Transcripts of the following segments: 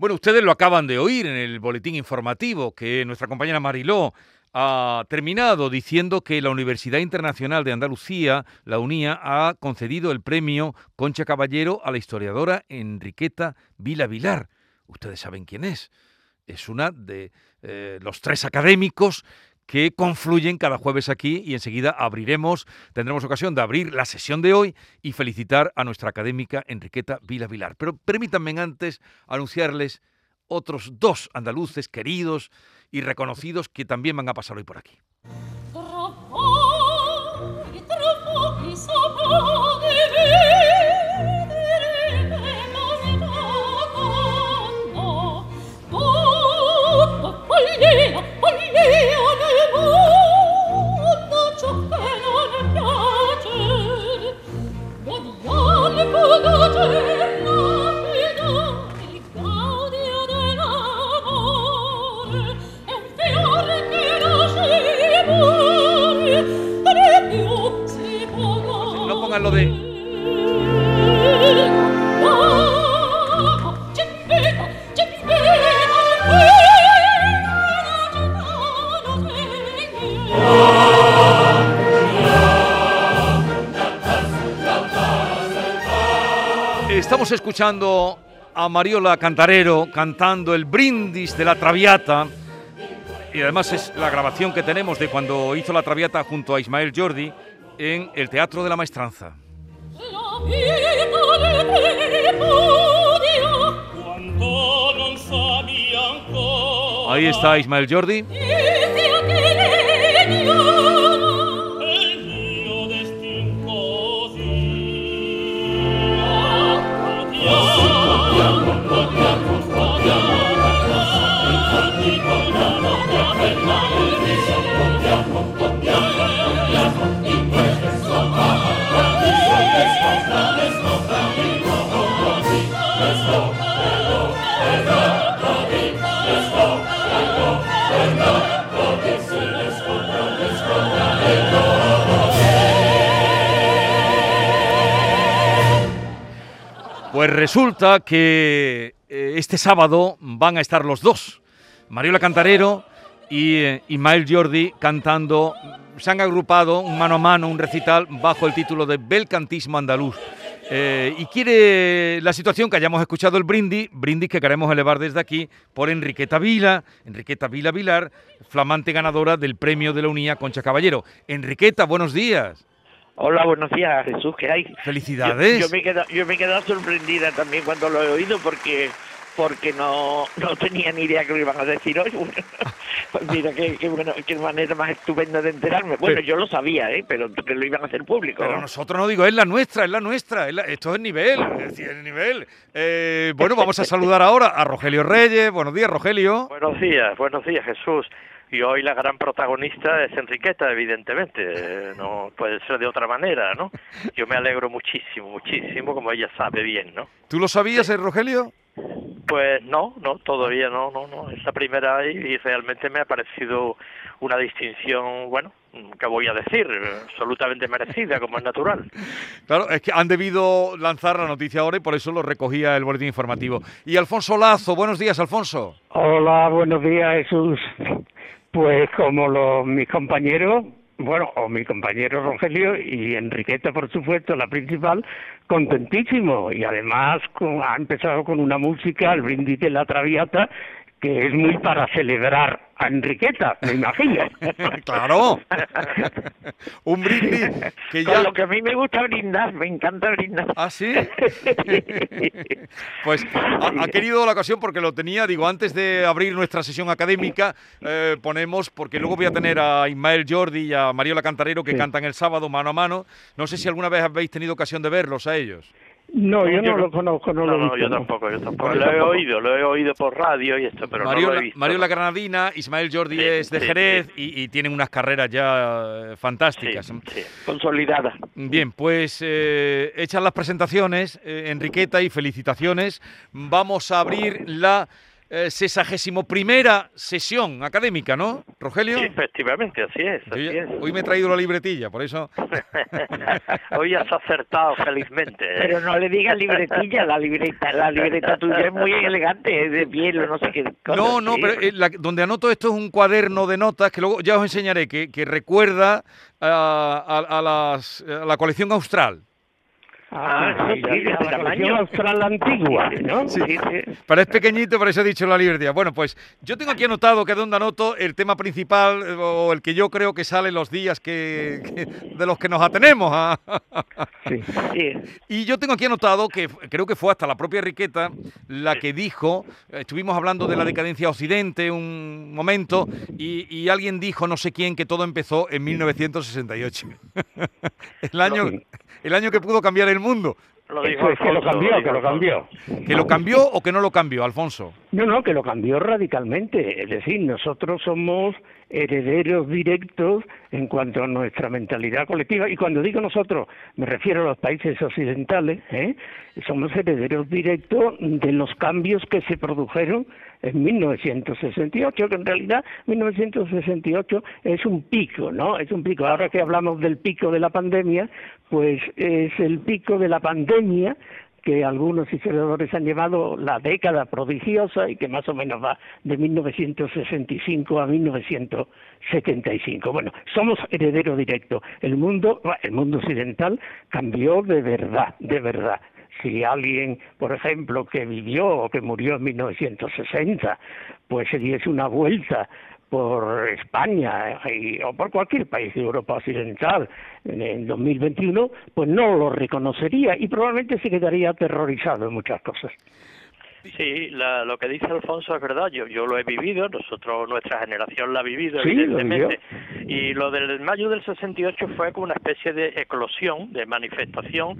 Bueno, ustedes lo acaban de oír en el boletín informativo que nuestra compañera Mariló ha terminado diciendo que la Universidad Internacional de Andalucía, la UNIA, ha concedido el premio Concha Caballero a la historiadora Enriqueta Vila Vilar. Ustedes saben quién es. Es una de eh, los tres académicos que confluyen cada jueves aquí y enseguida abriremos, tendremos ocasión de abrir la sesión de hoy y felicitar a nuestra académica Enriqueta Vila Vilar. Pero permítanme antes anunciarles otros dos andaluces queridos y reconocidos que también van a pasar hoy por aquí. Escuchando a Mariola Cantarero cantando el brindis de la Traviata. Y además es la grabación que tenemos de cuando hizo la Traviata junto a Ismael Jordi en el Teatro de la Maestranza. Ahí está Ismael Jordi. Pues resulta que eh, este sábado van a estar los dos, Mariola Cantarero y eh, Ismael Jordi cantando, se han agrupado un mano a mano, un recital bajo el título de Belcantismo Andaluz. Eh, y quiere la situación que hayamos escuchado el brindis, brindis que queremos elevar desde aquí por Enriqueta Vila, Enriqueta Vila Vilar, flamante ganadora del premio de la Unía Concha Caballero. Enriqueta, buenos días. Hola, buenos días, Jesús, ¿qué hay? Felicidades. Yo, me he quedado, yo me he quedado sorprendida también cuando lo he oído porque porque no, no tenía ni idea que lo iban a decir hoy. pues mira, qué, qué, bueno, qué manera más estupenda de enterarme. Bueno, yo lo sabía, ¿eh? pero que lo iban a hacer público. Pero nosotros no digo, es la nuestra, es la nuestra. esto es nivel, es decir, es nivel. Eh, bueno, vamos a saludar ahora a Rogelio Reyes. Buenos días, Rogelio. Buenos días, buenos días, Jesús. Y hoy la gran protagonista es Enriqueta, evidentemente, no puede ser de otra manera, ¿no? Yo me alegro muchísimo, muchísimo, como ella sabe bien, ¿no? ¿Tú lo sabías, eh, Rogelio? Pues no, no, todavía no, no, no. Es la primera y realmente me ha parecido una distinción, bueno, que voy a decir, absolutamente merecida, como es natural. Claro, es que han debido lanzar la noticia ahora y por eso lo recogía el boletín informativo. Y Alfonso Lazo, buenos días, Alfonso. Hola, buenos días, Jesús. Pues como los, mis compañeros, bueno, o mi compañero Rogelio y Enriqueta, por supuesto, la principal, contentísimo. Y además ha empezado con una música, el brindis de la Traviata, que es muy para celebrar a Enriqueta, me imagino. claro. Un brindis que ya... Con lo que a mí me gusta brindar, me encanta brindar. ¿Ah, sí? pues ha, querido la ocasión porque lo tenía, digo, antes de abrir nuestra sesión académica, eh, ponemos, porque luego voy a tener a Ismael Jordi y a Mariola Cantarero que cantan el sábado mano a mano. No sé si alguna vez habéis tenido ocasión de verlos a ellos. No, yo, no, lo conozco, no, lo he visto. yo tampoco, yo tampoco. Lo he oído, lo he oído por radio y esto, pero Mario, no lo he visto. Mario La Granadina, Ismael Jordi es de Jerez Y, tienen unas carreras ya eh, fantásticas. Consolidadas. Bien, pues eh, hechas las presentaciones, eh, Enriqueta, y felicitaciones. Vamos a abrir la eh, sesagésimo primera sesión académica, ¿no, Rogelio? Sí, efectivamente, así es. Así Yo es. hoy me he traído la libretilla, por eso... Hoy has acertado felizmente. ¿eh? Pero no le digas libretilla, la libreta, la libreta tuya es muy elegante, es de piel o no sé qué cosa. No, no, sí. pero eh, la- donde anoto esto es un cuaderno de notas que luego ya os enseñaré, que, que recuerda a, a las- a la colección austral. Ah, Ah, sí, sí, de la colección austral antigua, ¿no? Sí, sí. Pero es pequeñito, por eso he dicho la libretilla. Bueno, pues yo tengo aquí anotado que donde anoto el tema principal eh, o el que yo creo que sale los días que, que- de los que nos atenemos. a- Sí. sí. Y yo tengo aquí anotado que creo que fue hasta la propia Riqueta la que dijo, estuvimos hablando de la decadencia occidente un momento, y, y alguien dijo, no sé quién, que todo empezó en 1968. el, año, el año que pudo cambiar el mundo. Lo dijo Eso es que lo cambió, dijo que lo cambió. ¿Que lo cambió o que no lo cambió, Alfonso? No, no, que lo cambió radicalmente. Es decir, nosotros somos herederos directos en cuanto a nuestra mentalidad colectiva. Y cuando digo nosotros, me refiero a los países occidentales. ¿eh? Somos herederos directos de los cambios que se produjeron en 1968, que en realidad 1968 es un pico, ¿no? Es un pico. Ahora que hablamos del pico de la pandemia, pues es el pico de la pandemia que algunos historiadores han llamado la década prodigiosa y que más o menos va de 1965 a 1975. Bueno, somos heredero directo. El mundo, el mundo occidental cambió de verdad, de verdad. Si alguien, por ejemplo, que vivió o que murió en 1960, pues se diese una vuelta por España y- o por cualquier país de Europa Occidental en el 2021, pues no lo reconocería y probablemente se quedaría aterrorizado en muchas cosas. Sí, la- lo que dice Alfonso es verdad, yo, yo lo he vivido, nosotros, nuestra generación la ha vivido, Sí, lo evidentemente, y lo del mayo del 68 fue como una especie de eclosión, de manifestación,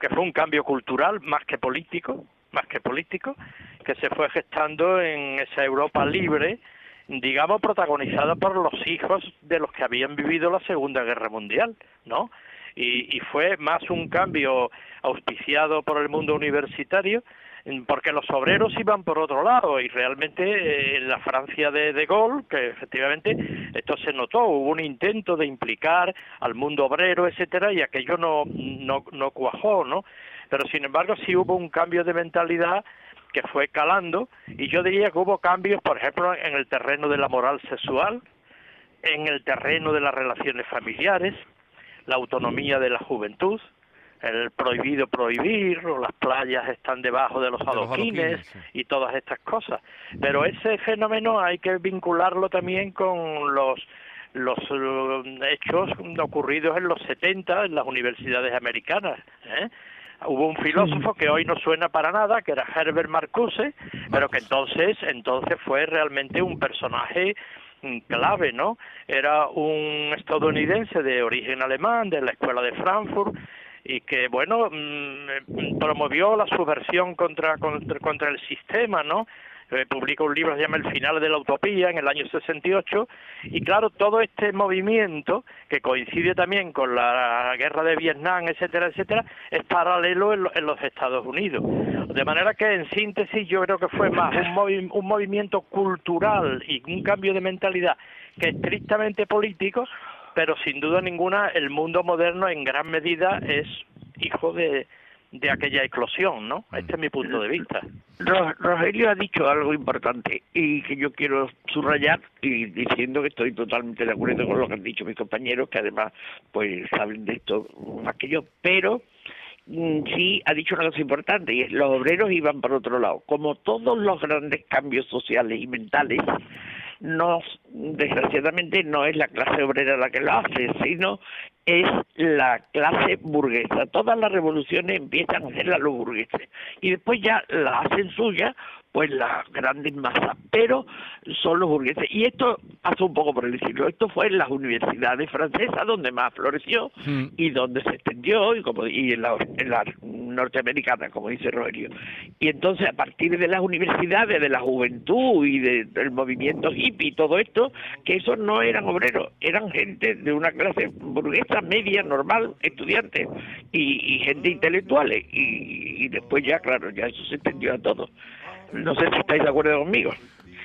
que fue un cambio cultural más que político, más que político, que se fue gestando en esa Europa libre, digamos, protagonizada por los hijos de los que habían vivido la Segunda Guerra Mundial, ¿no? Y, y fue más un cambio auspiciado por el mundo universitario, porque los obreros iban por otro lado y realmente eh, en la Francia de De Gaulle, que efectivamente esto se notó, hubo un intento de implicar al mundo obrero, etcétera, y aquello no, no, no cuajó, ¿no? Pero sin embargo sí hubo un cambio de mentalidad que fue calando y yo diría que hubo cambios, por ejemplo, en el terreno de la moral sexual, en el terreno de las relaciones familiares, la autonomía de la juventud, el prohibido prohibir, o las playas están debajo de los De los adoquines sí. y todas estas cosas. Pero ese fenómeno hay que vincularlo también con los los eh, hechos ocurridos en los 70 en las universidades americanas. ¿eh? Hubo un filósofo que hoy no suena para nada, que era Herbert Marcuse, pero que entonces, entonces fue realmente un personaje mm, clave, ¿no? Era un estadounidense de origen alemán, de la escuela de Frankfurt, y que, bueno, mm, promovió la subversión contra, contra, contra el sistema, ¿no? Eh, publica un libro que se llama El final de la utopía en el año 68 y claro, todo este movimiento que coincide también con la guerra de Vietnam, etcétera, etcétera, es paralelo en, lo- en los Estados Unidos. De manera que en síntesis yo creo que fue más un, movi- un movimiento cultural y un cambio de mentalidad que estrictamente político, pero sin duda ninguna el mundo moderno en gran medida es hijo de, de aquella eclosión, ¿no? Este es mi punto de vista. Ro- Rogelio ha dicho algo importante y que yo quiero subrayar y diciendo que estoy totalmente de acuerdo con lo que han dicho mis compañeros, que además pues saben de esto más que yo, pero mm, sí ha dicho una cosa importante y es los obreros iban por otro lado. Como todos los grandes cambios sociales y mentales, no, desgraciadamente no es la clase obrera la que lo hace, sino es la clase burguesa. Todas las revoluciones empiezan a hacerlas los burgueses y después ya la hacen suya pues las grandes masas, pero son los burgueses. Y esto pasó un poco por el siglo. Esto fue en las universidades francesas donde más floreció Mm. y donde se extendió y como y en la, en la norteamericana, como dice Rogelio. Y entonces a partir de las universidades, de la juventud y de- del movimiento hippie y todo esto, que esos no eran obreros, eran gente de una clase burguesa media, normal, estudiantes y, y gente intelectuales. Y, y después ya, claro, ya eso se extendió a todo. No sé si estáis de acuerdo conmigo.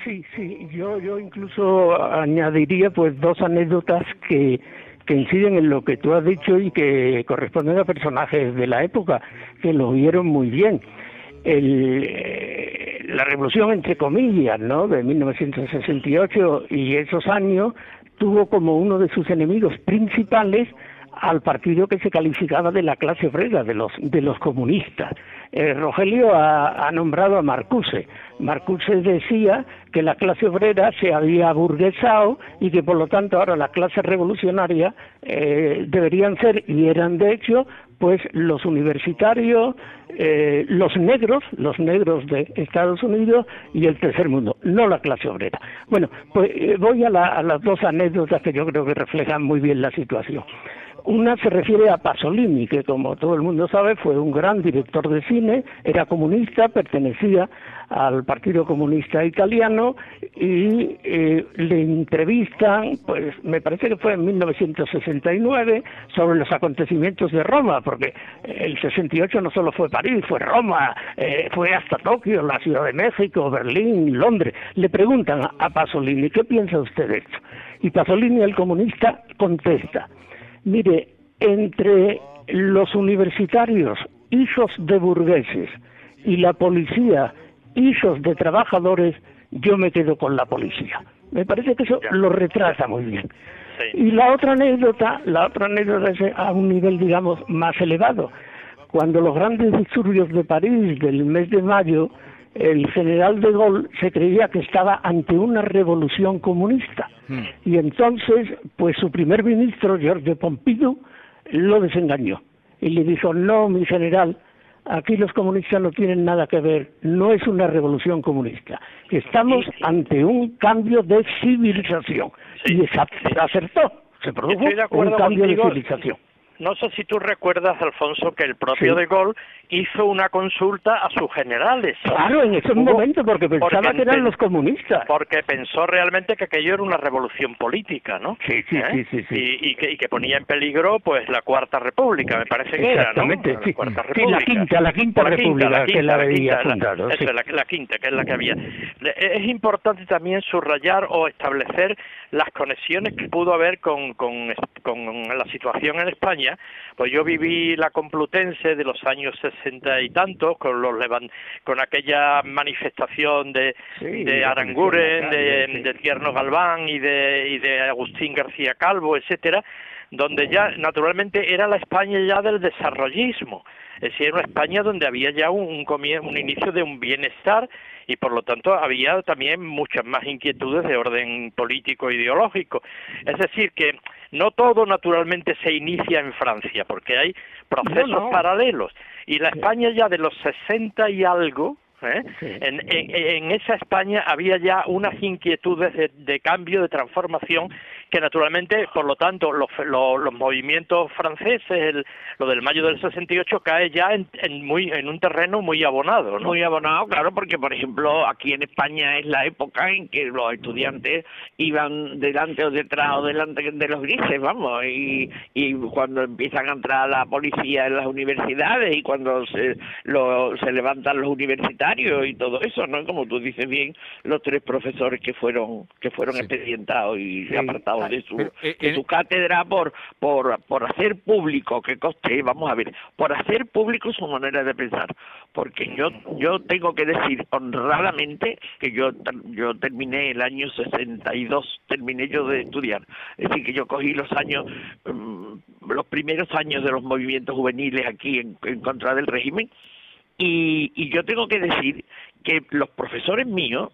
Sí, sí, yo, yo incluso añadiría pues dos anécdotas que, que inciden en lo que tú has dicho y que corresponden a personajes de la época que lo vieron muy bien. El, eh, la revolución, entre comillas, ¿no? de 1968 y esos años tuvo como uno de sus enemigos principales al partido que se calificaba de la clase obrera, de los, de los comunistas. Eh, Rogelio ha, nombrado a Marcuse. Marcuse decía que la clase obrera se había burguesado y que por lo tanto ahora la clase revolucionaria eh, deberían ser, y eran de hecho, pues los universitarios, eh, los negros, los negros de Estados Unidos y el tercer mundo, no la clase obrera. Bueno, pues voy a las dos anécdotas que yo creo que reflejan muy bien la situación. Una se refiere a Pasolini, que como todo el mundo sabe fue un gran director de cine, era comunista, pertenecía al Partido Comunista Italiano y eh, le entrevistan, pues me parece que fue en 1969, sobre los acontecimientos de Roma, porque el 68 no solo fue París, fue Roma, eh, fue hasta Tokio, la Ciudad de México, Berlín, Londres. Le preguntan a Pasolini, ¿qué piensa usted de esto? Y Pasolini, el comunista, contesta, Mire, entre los universitarios, hijos de burgueses, y la policía, hijos de trabajadores, yo me quedo con la policía. Me parece que eso lo retrata muy bien. Y la otra anécdota, la otra anécdota es a un nivel, digamos, más elevado. Cuando los grandes disturbios de París del mes de mayo, el general de Gaulle se creía que estaba ante una revolución comunista. Hmm. Y entonces, pues su primer ministro, Georges Pompidou, lo desengañó. Y le dijo, no, mi general, aquí los comunistas no tienen nada que ver, no es una revolución comunista. Estamos ante un cambio de civilización. y acertó, se produjo un cambio de civilización. No sé si tú recuerdas, Alfonso, que el propio De Gaulle hizo una consulta a sus generales. Claro, en ese momento, porque pensaba que eran los comunistas. Porque pensó realmente que aquello era una revolución política, ¿no? Sí, sí, ¿Eh? sí, sí, Y, que, y, que, ponía en peligro, pues, la Cuarta República, me parece que era, ¿no? La sí. La quinta, la quinta República, que la había fundado. La, la, la, quinta, que es la que había. Es importante también subrayar o establecer las conexiones que pudo haber con, con, con la situación en España, pues yo viví la Complutense de los años sesenta y tantos, con los con aquella manifestación de, de Aranguren, de, de, Tierno Galván y de, y de Agustín García Calvo, etcétera, donde ya naturalmente era la España ya del desarrollismo, es decir, era una España donde había ya un, un inicio de un bienestar y por lo tanto había también muchas más inquietudes de orden político e ideológico. Es decir, que no todo naturalmente se inicia en Francia, porque hay procesos paralelos. Y la España ya de los 60 y algo, ¿eh? En, en, esa España había ya unas inquietudes de, cambio, de transformación, que naturalmente, por lo tanto, los, los, movimientos franceses, lo del mayo del 68, cae ya en, muy, en un terreno muy abonado. Muy abonado, claro, porque, por ejemplo, aquí en España es la época en que los estudiantes iban delante o detrás o delante de los grises, vamos, y, y cuando empiezan a entrar la policía en las universidades y cuando se, lo, se levantan los universitarios y todo eso, ¿no? Como tú dices bien, los tres profesores que fueron que fueron expedientados y apartados de su, eh, de su cátedra por, por, por hacer público, que coste, vamos a ver, por hacer público su manera de pensar. Porque yo, yo tengo que decir honradamente que yo, yo terminé el año 62, terminé yo de estudiar. Es decir, que yo cogí los años, mm, los primeros años de los movimientos juveniles aquí en, en contra del régimen. Y, y yo tengo que decir que los profesores míos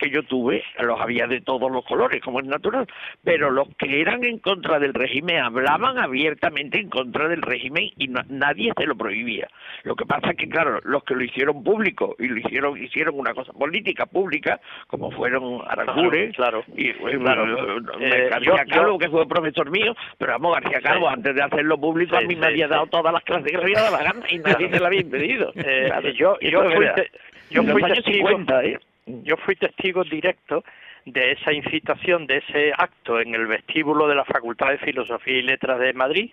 que yo tuve los había de todos los colores, como es natural, pero los que eran en contra del régimen hablaban abiertamente en contra del régimen y nadie se lo prohibía. Lo que pasa es que, claro, los que lo hicieron público y lo hicieron hicieron una cosa política pública, como fueron Aranjuren claro, y claro. Eh, García Calvo, que fue profesor mío, pero vamos, García Calvo, antes de hacerlo público, a mí me había dado todas las clases que le había dado la gana y nadie se la había impedido. Eh, yo, yo, fui, yo fui testigo, ¿eh? Yo fui testigo directo de esa incitación, de ese acto en el vestíbulo de la Facultad de Filosofía y Letras de Madrid.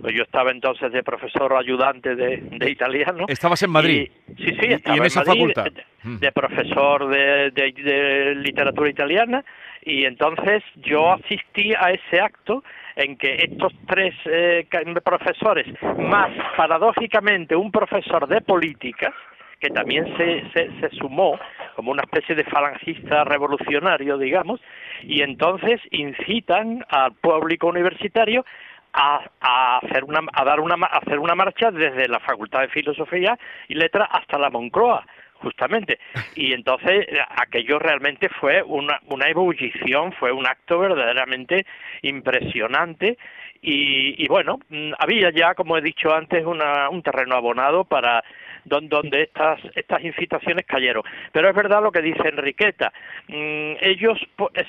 Pues yo estaba entonces de profesor ayudante de, italiano. ¿Estabas en Madrid? sí, sí, estaba en, esa facultad? Mm. De, profesor de, de literatura italiana y entonces yo asistí a ese acto en que estos tres eh, profesores, más paradójicamente un profesor de política, que también se, se, sumó como una especie de falangista revolucionario, digamos, y entonces incitan al público universitario a, a, hacer una, a dar una, a hacer una marcha desde la Facultad de Filosofía y Letras hasta la Moncloa justamente. Y entonces aquello realmente fue una, una ebullición, fue un acto verdaderamente impresionante y, y bueno, mm, había ya, como he dicho antes, una, un terreno abonado para donde estas estas incitaciones cayeron. Pero es verdad lo que dice Enriqueta, mm, ellos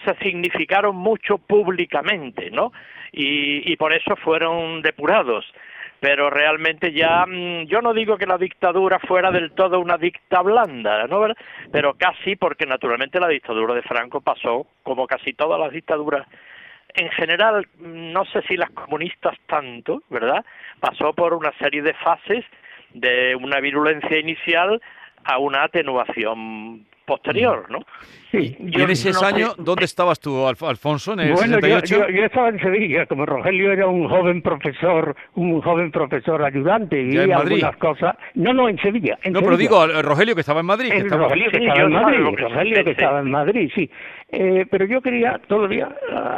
se significaron mucho públicamente, ¿no? Y, y por eso fueron depurados pero realmente ya mm, yo no digo que la dictadura fuera del todo una dicta blanda, ¿no? Pero casi porque naturalmente la dictadura de Franco pasó como casi todas las dictaduras en general, no sé si las comunistas tanto, ¿verdad? Pasó por una serie de fases de una virulencia inicial a una atenuación posterior, ¿no? Sí. ¿Y en ese año dónde estabas tú, Alfonso, en el bueno, Yo, estaba en Sevilla, como Rogelio era un joven profesor, un joven profesor ayudante, y algunas cosas... No, no, en Sevilla. no, pero digo, Rogelio que estaba en Madrid. Que estaba... Rogelio que estaba en Madrid, Rogelio que estaba en Madrid, sí. Eh, pero yo quería todavía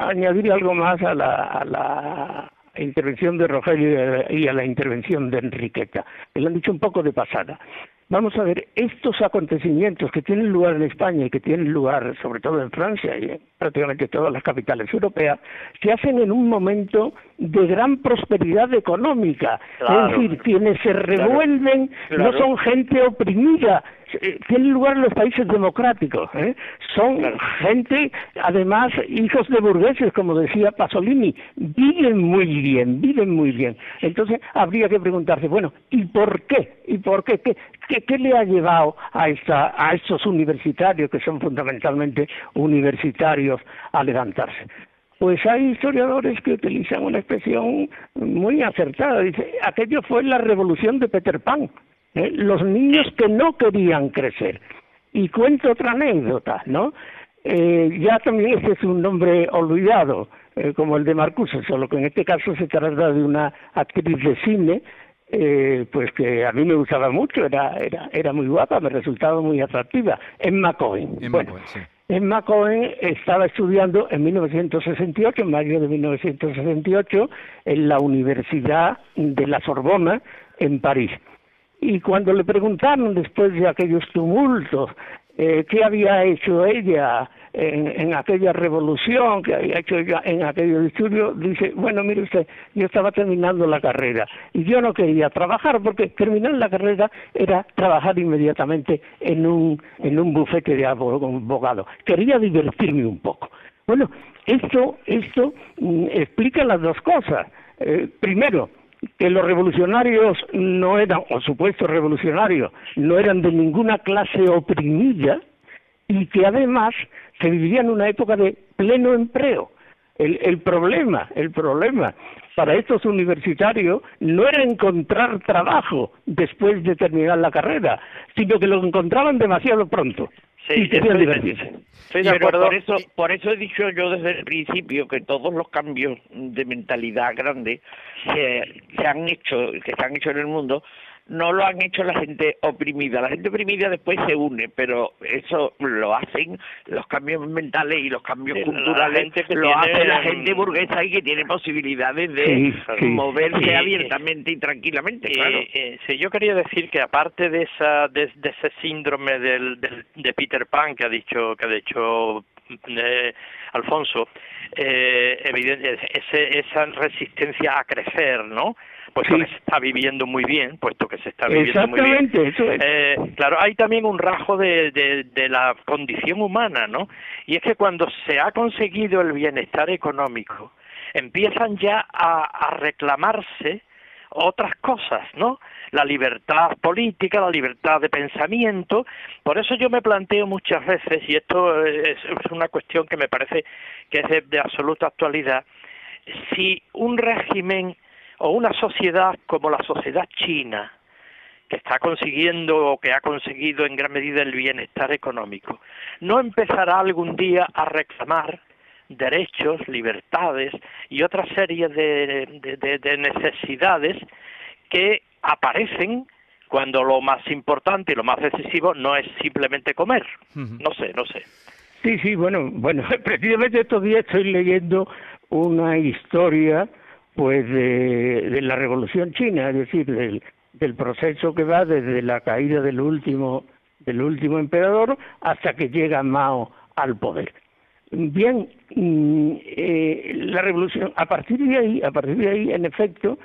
añadir algo más a la, a la intervención de Rogelio y a la intervención de Enriqueta. Le han dicho un poco de pasada. Vamos a ver, estos acontecimientos que tienen lugar en España y que tienen lugar sobre todo en Francia y en prácticamente todas las capitales europeas, se hacen en un momento de gran prosperidad económica. es decir, quienes se revuelven no son gente oprimida, tienen lugar en los países democráticos. ¿eh? Son gente, además, hijos de burgueses, como decía Pasolini, viven muy bien, viven muy bien. Entonces, habría que preguntarse, bueno, ¿y por qué? ¿Y por qué? ¿Qué, qué, le ha llevado a, esta, a estos universitarios, que son fundamentalmente universitarios, a levantarse? Pues hay historiadores que utilizan una expresión muy acertada. Dice, aquello fue la revolución de Peter Pan. ¿Eh? los niños que no querían crecer. Y cuento otra anécdota, ¿no? Eh, ya también ese es un nombre olvidado, eh, como el de Marcuse, solo que en este caso se trata de una actriz de cine, eh, pues que a mí me gustaba mucho, era, era, era muy guapa, me resultaba muy atractiva, Emma Cohen. Emma Cohen, sí. Emma Cohen estaba estudiando en 1968, en mayo de 1968, en la Universidad de la Sorbona, en París. Y cuando le preguntaron después de aquellos tumultos eh, qué había hecho ella en, aquella revolución, que había hecho ella en aquel estudio, dice, bueno, mire usted, yo estaba terminando la carrera y yo no quería trabajar porque terminar la carrera era trabajar inmediatamente en un, en un bufete de abogado. Quería divertirme un poco. Bueno, esto, esto mm, explica las dos cosas. Eh, primero, que los revolucionarios no eran, o supuestos revolucionarios, no eran de ninguna clase oprimida y que además se vivía en una época de pleno empleo. El, el problema, el problema para estos universitarios no era encontrar trabajo después de terminar la carrera, sino que lo encontraban demasiado pronto. Sí, y querían divertirse. Estoy de acuerdo. Por eso, por eso he dicho yo desde el principio que todos los cambios de mentalidad grande que se han hecho, que se han hecho en el mundo, no lo han hecho la gente oprimida. La gente oprimida después se une, pero eso lo hacen los cambios mentales y los cambios culturales, que lo hace la gente burguesa y que tiene posibilidades de moverse abiertamente y tranquilamente. Claro. Eh, sí, yo quería decir que aparte de esa de, ese síndrome del, de Peter Pan que ha dicho que ha dicho eh, Alfonso, eh, evidente, ese, esa resistencia a crecer, ¿no? pues que se está viviendo muy bien, puesto que se está viviendo muy bien. Eso es. Eh, claro, hay también un rasgo de, de, de la condición humana, ¿no? Y es que cuando se ha conseguido el bienestar económico, empiezan ya a, a reclamarse otras cosas, ¿no? La libertad política, la libertad de pensamiento. Por eso yo me planteo muchas veces, y esto es una cuestión que me parece que es de, absoluta actualidad, si un régimen o una sociedad como la sociedad china, que está consiguiendo o que ha conseguido en gran medida el bienestar económico, no empezará algún día a reclamar derechos, libertades y otra serie de, necesidades que aparecen cuando lo más importante y lo más decisivo no es simplemente comer. No sé, no sé. Sí, sí, bueno, bueno, precisamente estos días estoy leyendo una historia pues de, de la revolución china, es decir, del, del proceso que va desde la caída del último del último emperador hasta que llega Mao al poder. Bien, mm, eh, la revolución, a partir de ahí, a partir de ahí, en efecto,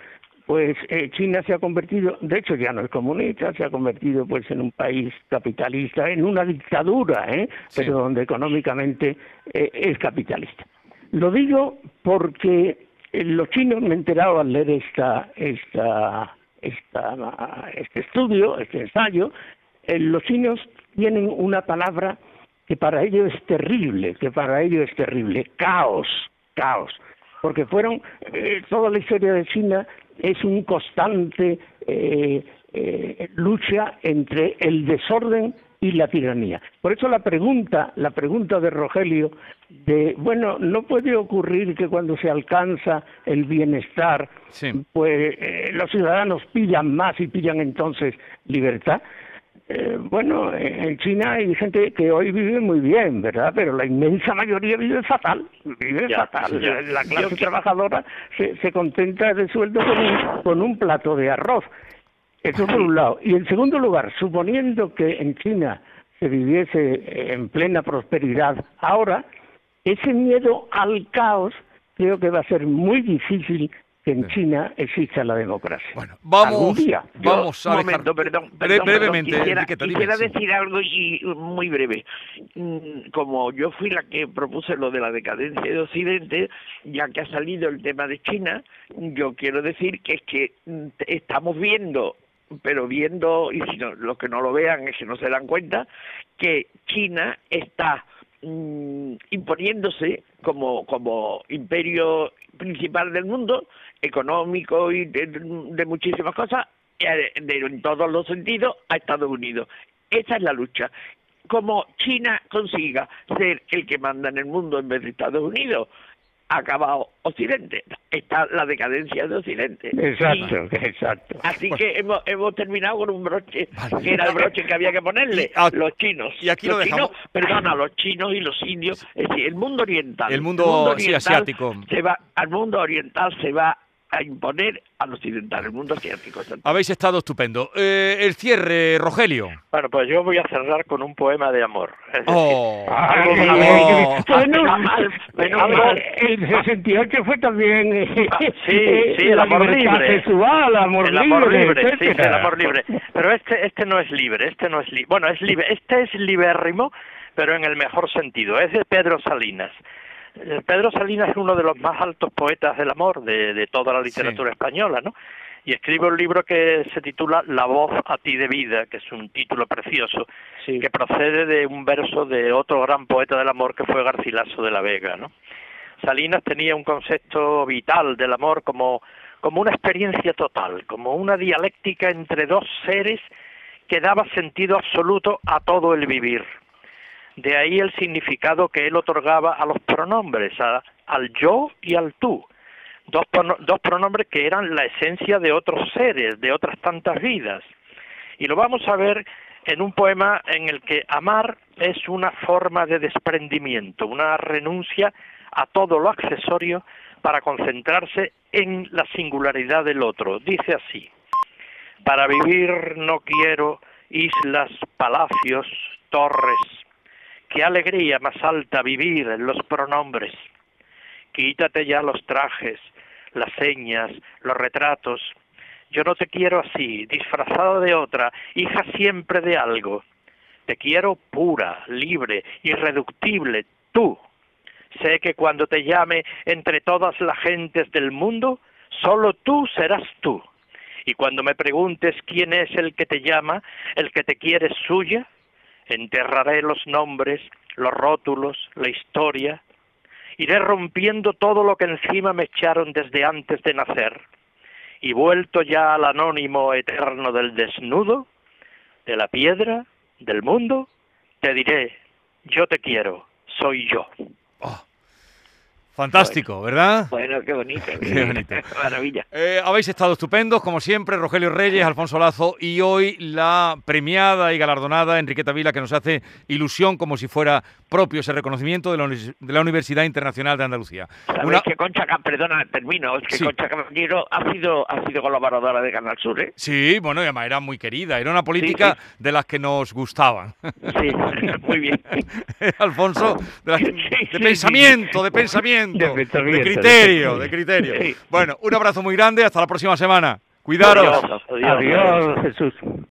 pues eh, China se ha convertido, de hecho ya no es comunista, se ha convertido pues en un país capitalista, en una dictadura, ¿eh? pero donde económicamente eh, es capitalista. Lo digo porque los chinos, me he enterado al leer esta, esta, esta, este estudio, este ensayo, los chinos tienen una palabra que para ellos es terrible, que para ellos es terrible, caos, caos, porque fueron, eh, toda la historia de China es un constante eh, eh, lucha entre el desorden y la tiranía. Por eso la pregunta, la pregunta de Rogelio, de bueno, no puede ocurrir que cuando se alcanza el bienestar, pues los ciudadanos pillan más y pillan entonces libertad. Eh, bueno, en China hay gente que hoy vive muy bien, ¿verdad? Pero la inmensa mayoría vive fatal, vive fatal. La, clase trabajadora se, se contenta de sueldo con un, con un plato de arroz. Eso por un lado. Y en segundo lugar, suponiendo que en China se viviese en plena prosperidad ahora, ese miedo al caos creo que va a ser muy difícil que en China exista la democracia. Bueno, vamos, vamos a momento, perdón, brevemente. quisiera, decir algo y muy breve. Mm, como yo fui la que propuse lo de la decadencia de Occidente, ya que ha salido el tema de China, yo quiero decir que es que mm, estamos viendo pero viendo, y si no, los que no lo vean es que no se dan cuenta, que China está mm, imponiéndose como, como imperio principal del mundo económico y de, muchísimas cosas, eh, en todos los sentidos, a Estados Unidos. Esa es la lucha. Como China consiga ser el que manda en el mundo en vez de Estados Unidos, ha acabado Occidente, está la decadencia de Occidente. Exacto, exacto. Así que hemos, hemos terminado con un broche, que era el broche que había que ponerle, los chinos. Y aquí lo dejamos. perdona, los chinos y los indios, es decir, el mundo oriental. El mundo, asiático. Se va, al mundo oriental se va a imponer al occidental, el mundo asiático. Habéis estado estupendo. Eh, el cierre, Rogelio. Bueno, pues yo voy a cerrar con un poema de amor. oh, El 68 fue también eh, ah, sí, sí, el amor libre. Sexual, amor el amor libre, sí, el amor libre. Pero este, este no es libre, este no es libre. Bueno, es libre, este es libérrimo, pero en el mejor sentido. Es de Pedro Salinas. Eh, Pedro Salinas es uno de los más altos poetas del amor de, toda la literatura española, ¿no? Y escribe un libro que se titula La voz a ti de vida, que es un título precioso, que procede de un verso de otro gran poeta del amor que fue Garcilaso de la Vega, ¿no? Salinas tenía un concepto vital del amor como, como una experiencia total, como una dialéctica entre dos seres que daba sentido absoluto a todo el vivir. De ahí el significado que él otorgaba a los pronombres, al yo y al tú. Dos, dos pronombres que eran la esencia de otros seres, de otras tantas vidas. Y lo vamos a ver en un poema en el que amar es una forma de desprendimiento, una renuncia a todo lo accesorio para concentrarse en la singularidad del otro. Dice así, para vivir no quiero islas, palacios, torres, Qué alegría más alta vivir en los pronombres. Quítate ya los trajes, las señas, los retratos. Yo no te quiero así, disfrazado de otra, hija siempre de algo. Te quiero pura, libre, irreductible, tú. Sé que cuando te llame entre todas las gentes del mundo, solo tú serás tú. Y cuando me preguntes quién es el que te llama, el que te quiere suya, enterraré los nombres, los rótulos, la historia, iré rompiendo todo lo que encima me echaron desde antes de nacer, y vuelto ya al anónimo eterno del desnudo, de la piedra, del mundo, te diré, yo te quiero, soy yo. Oh, fantástico, ¿verdad? Bueno, qué bonito. Qué bonito. Maravilla. Eh, habéis estado estupendos, como siempre, Rogelio Reyes, Alfonso Lazo y hoy la premiada y galardonada Enriqueta Vila, que nos hace ilusión como si fuera propio ese reconocimiento de la, de la Universidad Internacional de Andalucía. Sabéis Una- que Concha, perdona, termino, es que Sí. Concha Caballero ha sido, ha sido colaboradora de Canal Sur, ¿eh? Sí, bueno, y además era muy querida, era una política de las que nos gustaban. Sí, muy bien. Alfonso, de, las de pensamiento, de pensamiento, De pensamiento, de de criterio, de criterio. Sí. Bueno, un abrazo muy grande, hasta la próxima semana. Cuidaros. Adiós, adiós. Adiós, Jesús.